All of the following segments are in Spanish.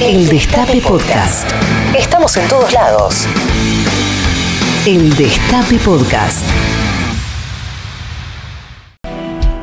El Destape Podcast. Estamos en todos lados. El Destape Podcast.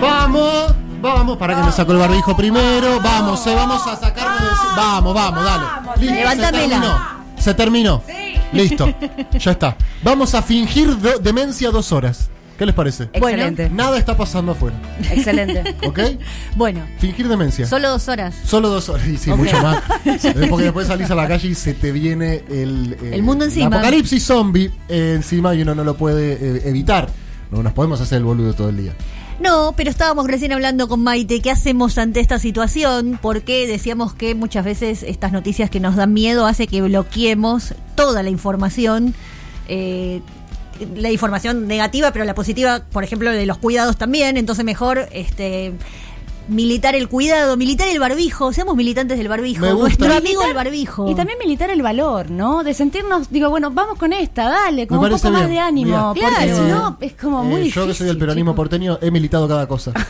Vamos, vamos, para que me saco el barbijo primero. Vamos, eh, vamos a sacarme de. Vamos, vamos, dale. Listo, Levántamela. Se terminó. Se terminó. Listo, ya está. Vamos a fingir do- demencia dos horas. ¿Qué les parece? Excelente. Nada está pasando afuera. Excelente. ¿Ok? Bueno, Fingir demencia. solo dos horas. Solo dos horas, y sí, mucho más. Porque después salís a la calle y se te viene el, eh, El mundo encima. apocalipsis zombie eh, encima y uno no lo puede eh, evitar. No nos podemos hacer el boludo todo el día. No, pero estábamos recién hablando con Maite, ¿qué hacemos ante esta situación? Porque decíamos que muchas veces estas noticias que nos dan miedo hace que bloqueemos toda la información. eh, la información negativa, pero la positiva, por ejemplo, de los cuidados también. Entonces mejor este militar el cuidado, militar el barbijo, seamos militantes del barbijo, Me gusta. nuestro amigo el barbijo. Y también militar el valor, ¿no? De sentirnos, digo, bueno, vamos con esta, dale, con Me un poco más de ánimo. Mira, porque Claro. si no, es como muy Eh, difícil. yo que soy del peronismo porteño he militado cada cosa.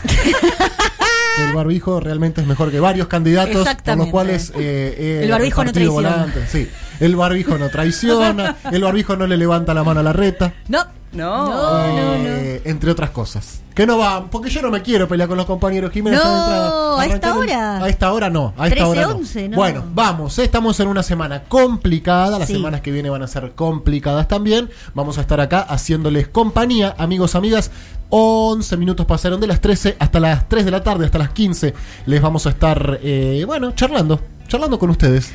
el barbijo realmente es mejor que varios candidatos por los cuales eh, eh, El barbijo no repartido traiciona. el barbijo no traiciona, el barbijo no le levanta la mano a la reta. No, No. no, no, no. eh, entre otras cosas. Que no va, porque yo no me quiero pelear con los compañeros Jiménez. No, está a esta hora. A esta hora no, a esta 13, hora no. 11, no. Bueno, vamos, eh, estamos en una semana complicada, las Sí. semanas que vienen van a ser complicadas también. Vamos a estar acá haciéndoles compañía, amigos, amigas. 11 minutos pasaron de las 13 hasta las 3 de la tarde, hasta las 15. Les vamos a estar, eh, bueno, charlando, charlando con ustedes.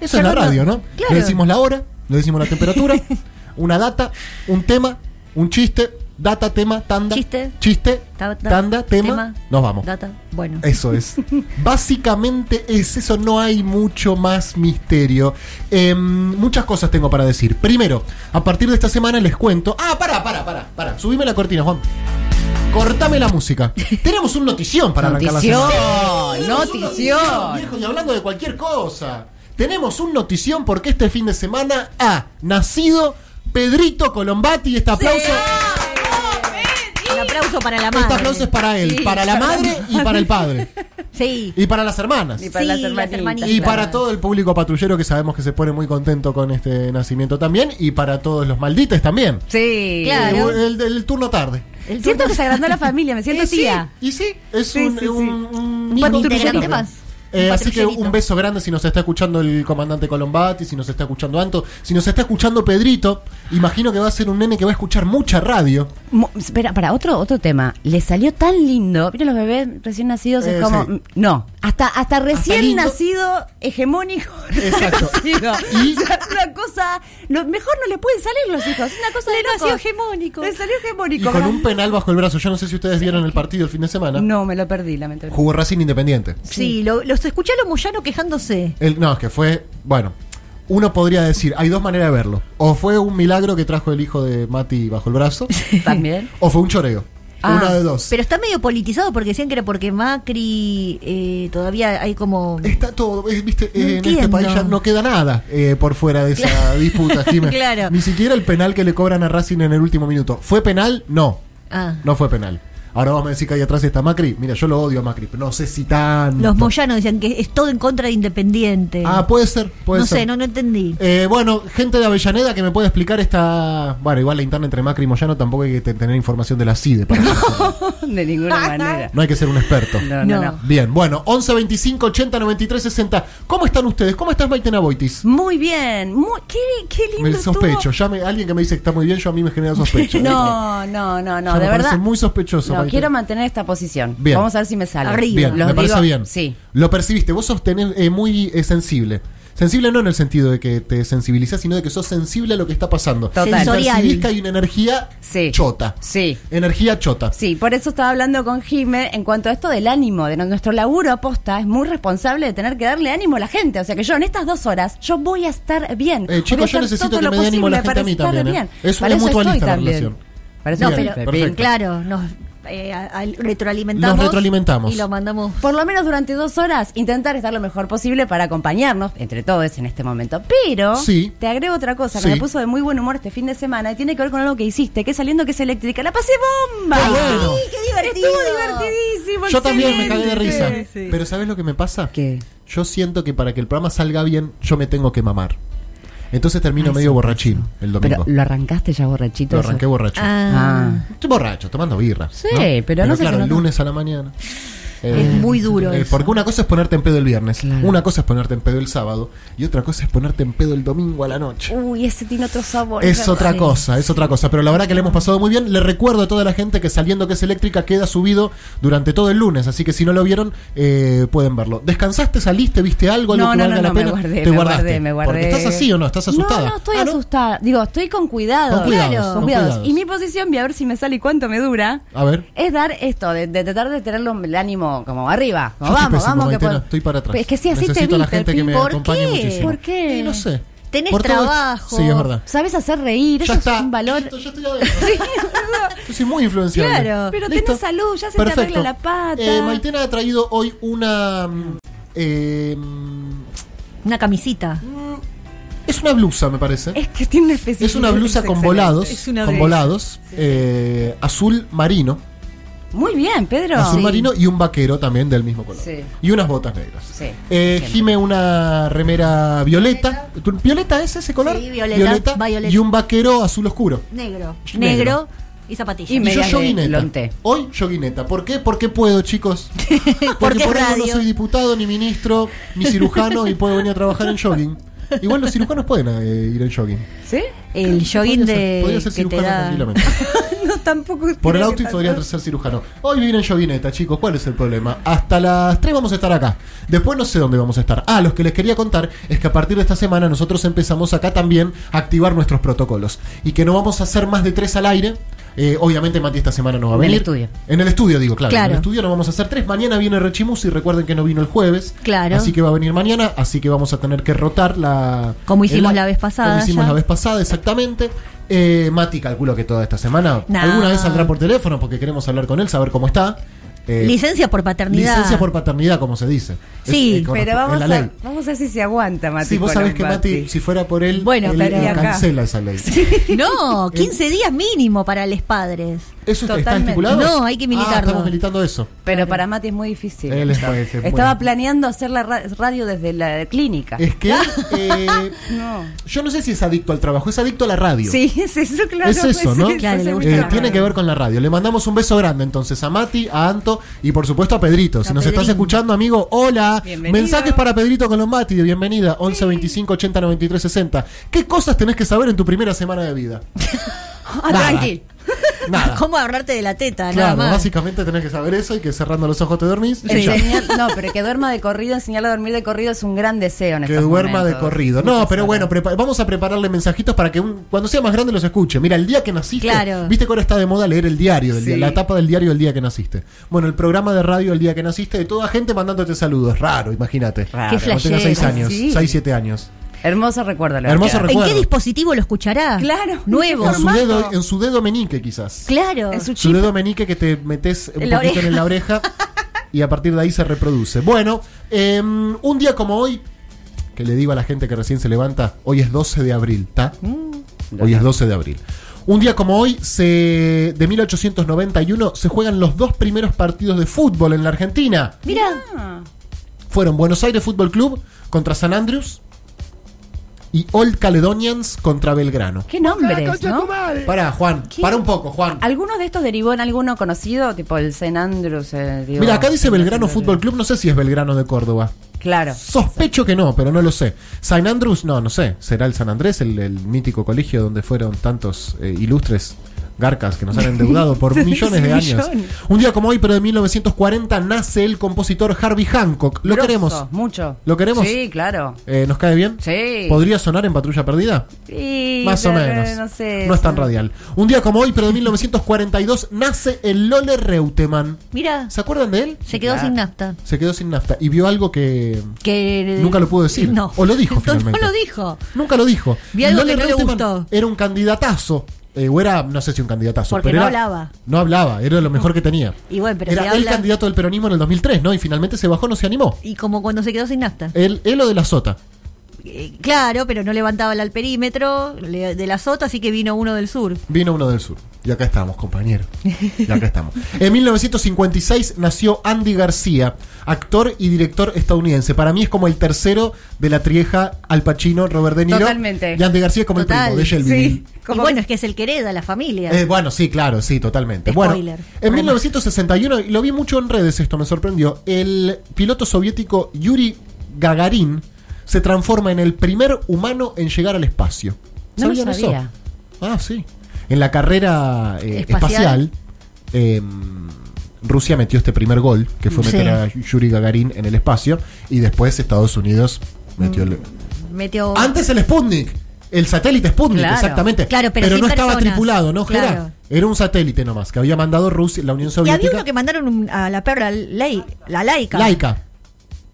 Eso es la radio, ¿no? claro. Le decimos la hora, le decimos la temperatura, una data, un tema, un chiste, data, tema, tanda. Chiste. Chiste, Ta- ta- tanda, tema, nos vamos. Data, bueno. Eso es. Básicamente es eso, no hay mucho más misterio. Em, muchas cosas tengo para decir. Primero, a partir de esta semana les cuento. Ah, para, para, para, para. Subime la cortina, Juan. Cortame la música. Tenemos un notición para arrancar la Notición, semana. Tenemos un notición. viejo, y hablando de cualquier cosa. Tenemos un notición porque este fin de semana ha nacido Pedrito Colombati. Este aplauso. Un aplauso para la madre. Este aplauso es para él, Sí. para la madre y para el padre. Sí. Y para las hermanas. Y para Sí, las las hermanitas. Y Claro. para todo el público patrullero que sabemos que se pone muy contento con este nacimiento también. Y para todos los maldites también. Sí. Claro. Eh, El, el turno tarde. El Siento turno- que se agrandó la familia, me siento sí, tía. y sí, es Sí, un, sí, sí. un- un Un tarde. más. Eh, así que un beso grande si nos está escuchando el comandante Colombati, si nos está escuchando Anto, si nos está escuchando Pedrito. Imagino que va a ser un nene que va a escuchar mucha radio. Mo- Espera, para otro otro tema. Le salió tan lindo. Mira los bebés recién nacidos Eh, es como sí. mm, no, hasta hasta recién nacido hegemónico. Exacto. nacido. Y- O sea, una cosa, lo mejor no le pueden salir los hijos, una cosa de nació hegemónico. Le salió Y hegemónico. con un penal bajo el brazo. Yo no sé si ustedes vieron el partido el fin de semana. No, me lo perdí, lamentablemente. Jugó Racing Independiente. Sí, lo, los escuché a los Moyano quejándose. El- no, es que fue, bueno, uno podría decir, hay dos maneras de verlo. O fue un milagro que trajo el hijo de Mati bajo el brazo, También. o fue un choreo. Ah, Una de dos. Pero está medio politizado porque decían que era porque Macri eh, todavía hay como... Está todo, eh, viste, No eh, en este país ya no queda nada eh, por fuera de esa disputa. Claro. Ni siquiera el penal que le cobran a Racing en el último minuto. ¿Fue penal? No, Ah. no fue penal. Ahora vos me decís que ahí atrás está Macri. Mira, yo lo odio a Macri, pero no sé si tan. Los Moyano decían que es todo en contra de Independiente. Ah, puede ser, puede no ser. sé, no, no entendí. Eh, bueno, gente de Avellaneda que me puede explicar esta. Bueno, igual la interna entre Macri y Moyano tampoco hay que te- tener información de la CIDE. Para hacerlo. De ninguna manera. no hay que ser un experto. No, no, No. no. Bien, bueno, 11 25 80 93 60. ¿Cómo están ustedes? ¿Cómo estás, Maitena Boitis? Muy bien. Muy, qué, qué lindo. Me sospecho. Ya me- alguien que me dice que está muy bien, yo a mí me genera sospecha. No, no, no, Ya no. me De parece verdad. muy sospechoso. No, Quiero mantener esta posición. Bien. Vamos a ver si me sale. Arriba. Bien, Los me parece digo- bien. Sí. Lo percibiste. Vos sos tener- eh, muy eh, sensible. Sensible no en el sentido de que te sensibilizás, sino de que sos sensible a lo que está pasando. Total. Percibís que hay una energía Sí. chota. Sí. Energía chota. Sí, por eso estaba hablando con Jime en cuanto a esto del ánimo, de nuestro laburo aposta, es muy responsable de tener que darle ánimo a la gente. O sea que yo en estas dos horas, yo voy a estar bien. Eh, chicos, a yo necesito que lo me dé ánimo la posible gente a mí también, ¿eh? Es una mutualista la relación. Para eso No, pero perfecto. claro, nos eh, al- retroalimentamos. Nos retroalimentamos. Y lo mandamos. Por lo menos durante dos horas, intentar estar lo mejor posible para acompañarnos, entre todos en este momento. Pero Sí. te agrego otra cosa Sí. que me puso de muy buen humor este fin de semana y tiene que ver con algo que hiciste, que es saliendo que es eléctrica. ¡La pasé bomba! Qué bueno. ¡Qué divertido! Estuvo divertidísimo. Yo también me cagué de excelente. risa. Pero ¿sabes lo que me pasa? ¿Qué? yo siento que para que el programa salga bien, yo me tengo que mamar. Entonces termino Ay, medio sí, borrachín el domingo. Pero lo arrancaste ya borrachito. Lo eso? arranqué borracho. Ah, Estoy borracho, tomando birra. Sí, pero no sé claro, el no- lunes a la mañana. Es muy duro eh, eso. porque una cosa es ponerte en pedo el viernes, Claro. una cosa es ponerte en pedo el sábado y otra cosa es ponerte en pedo el domingo a la noche. Uy, ese tiene otro sabor. Es ¿verdad? otra cosa, es otra cosa. Pero la verdad que le hemos pasado muy bien. Le recuerdo a toda la gente que saliendo que es eléctrica queda subido durante todo el lunes. Así que si no lo vieron, eh, pueden verlo. ¿Descansaste, saliste, viste algo, algo No, que no, valga no, la no, me pena? guardé, Te me guardaste. guardé, me guardé. Porque estás así o no, estás asustada. No, no, estoy Ah, asustada. Digo, estoy con cuidado. Con cuidados, Claro, con con cuidados. cuidados. Y mi posición, voy a ver si me sale y cuánto me dura. A ver. Es dar esto, de, de tratar de tenerlo el ánimo como arriba. Como Yo vamos, vamos, que puedo- estoy para atrás. Es que sí, así te Necesito a la vi, gente que me ¿por acompañe qué? muchísimo. ¿Por qué? Y no sé. Tenés Por todo- trabajo. Sí, es verdad. Sabes hacer reír, Ya eso está. es un valor. Listo, ya estoy. Yo soy muy influenciable. Claro. Pero Listo. tenés salud, ya se te Perfecto. arregla la pata. Eh, Maitena ha traído hoy una. mm, eh, mm, Una camisita. es una blusa, me parece. Es que tiene una especie Es una blusa con volados, Es una con volados, eh, azul marino, Muy bien, Pedro. azul Sí. marino y un vaquero también del mismo color. Sí. Y unas botas negras. Sí, Eh. Gime una remera violeta. ¿Tu- ¿Violeta es ese color? Sí, violeta, violeta. Y un vaquero azul oscuro. Negro. Negro. Negro y zapatillas. Y Y yo yoguineta. Hoy yoguineta. ¿Por qué? Porque puedo, chicos. Porque Porque por algo no radio. soy diputado, ni ministro, ni cirujano y puedo venir a trabajar en jogging. Igual los cirujanos pueden eh, ir en jogging. ¿Sí? El jogging Podría de podría ser que te cirujano da. tranquilamente. no, tampoco. Por el creo outfit que podría tanto. ser cirujano. Hoy viene en Jovineta, chicos. ¿Cuál es el problema? Hasta las 3 vamos a estar acá. Después no sé dónde vamos a estar. Ah, lo que les quería contar es que a partir de esta semana nosotros empezamos acá también a activar nuestros protocolos. Y que no vamos a hacer más de 3 al aire. Eh, obviamente Mati esta semana no va a En el venir. estudio. En el estudio, digo, claro. Claro. En el estudio no vamos a hacer 3. Mañana viene Rechimus y recuerden que no vino el jueves. Claro. Así que va a venir mañana. Así que vamos a tener que rotar la... Como hicimos el- la vez pasada Como hicimos ya. la vez pasada, exactamente. Eh, Mati, calculo que toda esta semana. No. Alguna vez saldrá por teléfono porque queremos hablar con él, saber cómo está. Eh, Licencia por paternidad. licencia por paternidad, como se dice. Sí, corresp- Pero vamos a, vamos a ver si se aguanta, Mati. Sí, vos sabés que Mati, si fuera por él, Bueno, él, pero él acá. cancela esa ley. No, 15 días mínimo para los padres. ¿Eso está- estipulado? No, hay que Ah, militarlo. estamos militando eso. Pero para Mati es muy difícil. Él es muy- es muy- Estaba planeando hacer la ra- radio desde la clínica. Es que eh, No. yo no sé si es adicto al trabajo, es adicto a la radio. Sí, es eso, claro. Es eso, ¿no? Claro, le gusta Eh, tiene que ver con la radio. Le mandamos un beso grande entonces a Mati, a Anto y por supuesto a Pedrito. Si A nos estás escuchando, amigo, hola. Bienvenido. Mensajes para Pedrito con los Mati de bienvenida. 11 25 80 93 60. ¿Qué cosas tenés que saber en tu primera semana de vida? Ah, tranqui. Nada. ¿Cómo agarrarte de la teta? nada Claro, más. básicamente tenés que saber eso y que cerrando los ojos te dormís. y ya. Enseñar- no, pero que duerma de corrido, enseñarle a dormir de corrido es un gran deseo en Que estos duerma de corrido. No, pero bueno, vamos a prepararle mensajitos para que un- cuando sea más grande los escuche. Mira, el día que naciste. Claro. Viste que ahora está de moda leer el diario, del Sí. día, la etapa del diario del día que naciste. Bueno, el programa de radio el día que naciste, de toda gente mandándote saludos. Raro, imagínate. Raro. Qué Cuando tengas seis flashero, años, sí. 6, 7 años. Hermoso recuerdo. la Hermoso recuerdo. ¿En qué dispositivo lo escuchará? Claro. Nuevo. En su, dedo, en su dedo menique, quizás. Claro. En su dedo menique que te metes un En la poquito oreja. en la oreja y a partir de ahí se reproduce. Bueno, em, un día como hoy, que le digo a la gente que recién se levanta, hoy es 12 de abril, ¿está? Mm. Hoy es 12 de abril. Un día como hoy, se, de 1891, se juegan los dos primeros partidos de fútbol en la Argentina. Mira, Ah, Fueron Buenos Aires Fútbol Club contra San Andrews y Old Caledonians contra Belgrano. qué nombres, ¿no? Para, Juan, para un poco, Juan. ¿Alguno de estos derivó en alguno conocido? Tipo el St. Andrews. eh, digo, Mira, acá dice Belgrano. Fútbol Club, no sé si es Belgrano de Córdoba. Claro. Sospecho que no, pero no lo sé. San Andrews, no, no sé. ¿Será el San Andrés, el, el mítico colegio donde fueron tantos eh, ilustres garcas que nos han endeudado por millones de años? Un día como hoy, pero de 1940, nace el compositor Harvey Hancock. ¿Lo Grosso, queremos? Mucho. ¿Lo queremos? Sí, claro. Eh, ¿Nos cae bien? Sí. ¿Podría sonar en Patrulla Perdida? Sí, Más o menos. No sé. No es tan radial. Un día como hoy, pero de 1942, nace el Lole Reutemann. mira, ¿Se acuerdan de él? se quedó Claro. sin nafta. Se quedó sin nafta y vio algo que Que Nunca lo pudo decir. No. O lo dijo No, finalmente. No lo dijo. Nunca lo dijo. Vi algo Lole que no le Reutemann gustó. Era un candidatazo. Eh, era, no sé si un candidatazo. Porque pero no era- hablaba. No hablaba, era lo mejor que tenía. Y bueno, pero era si el habla- candidato del peronismo en el 2003, ¿no? Y finalmente se bajó, no se animó. Y como cuando se quedó sin nafta. Él, él o de la sota. Eh, claro, pero no levantaba el alperímetro le- de la sota, así que vino uno del sur. Vino uno del sur. Y acá estamos, compañero. Y acá estamos. En 1956 nació Andy García, actor y director estadounidense. Para mí es como el tercero de la trieja Al Pacino, Robert De Niro. Totalmente. Y Andy García es como el primo de Shelbyville. Sí. Y Como bueno, es que es el que hereda la familia. Eh, bueno, sí, claro, sí, totalmente. Spoiler. Bueno, en 1961, y lo vi mucho en redes esto, me sorprendió, el piloto soviético Yuri Gagarin se transforma en el primer humano en llegar al espacio. No lo ¿Sabían eso? sabía. Ah, sí. En la carrera eh, Espacial. espacial, eh, Rusia metió este primer gol, que fue meter Sí. a Yuri Gagarin en el espacio, y después Estados Unidos metió el... Metió. Antes el Sputnik. El satélite Sputnik, Claro. exactamente. Claro, pero no estaba tripulado, ¿no? Claro. Era un satélite nomás, que había mandado Rusia, la Unión y había Soviética. uno que mandaron a la perra, Lei- la laica. Laika.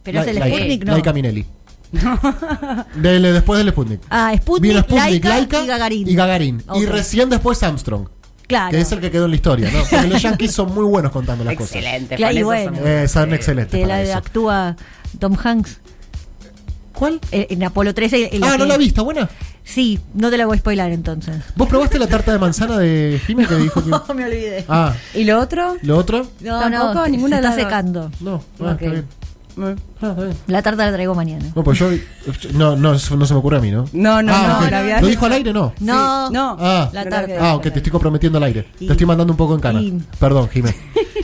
Pero es el Laika. Sputnik, ¿no? Laika Minelli. Del- después del Sputnik. Ah, Sputnik, Vino Sputnik, Laika, Laika y Gagarin. Y, Gagarin. Y Ok. recién después Armstrong, Claro. que es el que quedó en la historia, ¿no? Porque los yankees son muy buenos contando las cosas. Excelente. Claro, y bueno. somos- Eh, son excelentes que la eso. actúa Tom Hanks ¿Cuál? eh, en Apolo 13. en Ah, ¿no la viste? ¿Buena? Sí, no te la voy a spoilar entonces. ¿Vos probaste la tarta de manzana de Jimmy que dijo que... me olvidé. Ah, ¿Y lo otro? ¿lo otro? No, Tampoco, no, ninguna se de está dos. secando. No, ah, Ok. está bien. La tarta la traigo mañana. No, pues yo. No, no, no se me ocurre a mí, ¿no? No, no, Ah, no, ok. la había ¿Lo dijo al aire? No. No, No. Ah. La No tarta. Ah, ok, te estoy comprometiendo al aire. Y- Te estoy mandando un poco en cana. y- Perdón, Jiménez.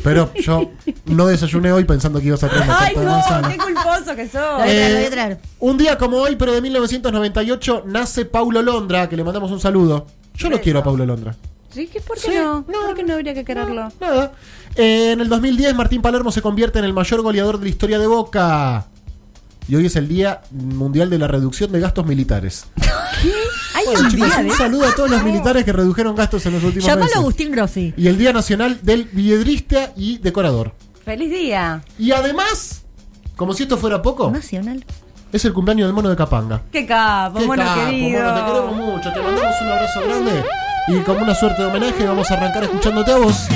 Pero yo no desayuné hoy pensando que ibas a traer Ay, tarta de no, manzana. qué culposo que sos. La voy a voy Eh, traer. un día como hoy, pero de 1998, nace Paulo Londra, que le mandamos un saludo. Yo lo Beso. quiero a Paulo Londra. Sí, ¿qué- ¿Por qué Sí, no? no, ¿Por qué no habría que quererlo? Nada. Eh, en el 2010, Martín Palermo se convierte en el mayor goleador de la historia de Boca. Y hoy es el Día Mundial de la Reducción de Gastos Militares. Ay, Bueno, un chicos, día un saludo a todos los militares que redujeron gastos en los últimos Llamalo meses. a Agustín Grossi. Y el Día Nacional del Viedrista y Decorador. Feliz día. Y además, como si esto fuera poco, Nacional. es el cumpleaños del mono de Capanga. Qué capo, Qué mono capo, querido. mono, te queremos mucho, te mandamos un abrazo grande. Y como una suerte de homenaje, vamos a arrancar escuchándote a vos.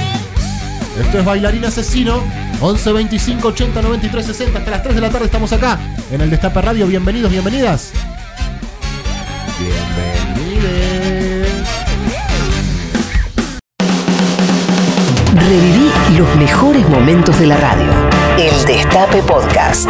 Esto es Bailarín Asesino, 11 25 80 93 60. Hasta las 3 de la tarde estamos acá en el Destape Radio. Bienvenidos, bienvenidas. Bienvenides. Reviví los mejores momentos de la radio. El Destape Podcast.